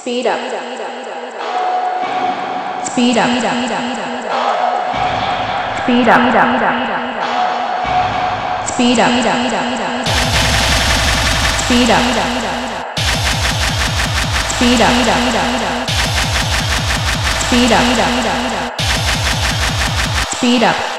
Speed up. Speed up. Speed up. Speed up. Speed up. Speed up. Speed up. Speed up. Speed up.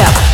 up.